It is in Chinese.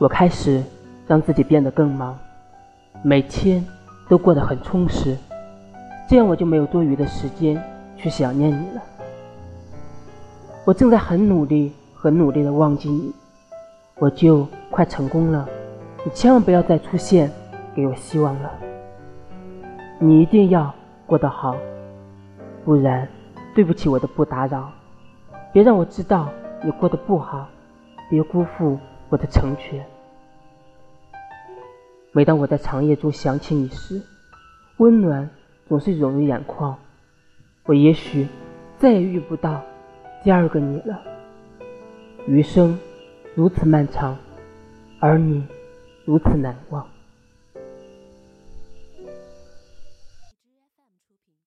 我开始让自己变得更忙，每天都过得很充实，这样我就没有多余的时间去想念你了。我正在很努力、很努力的忘记你，我就快成功了。你千万不要再出现，给我希望了。你一定要过得好，不然对不起我的不打扰。别让我知道你过得不好，别辜负我的成全。每当我在长夜中想起你时，温暖总是涌入眼眶。我也许再也遇不到第二个你了。余生如此漫长，而你。如此难忘。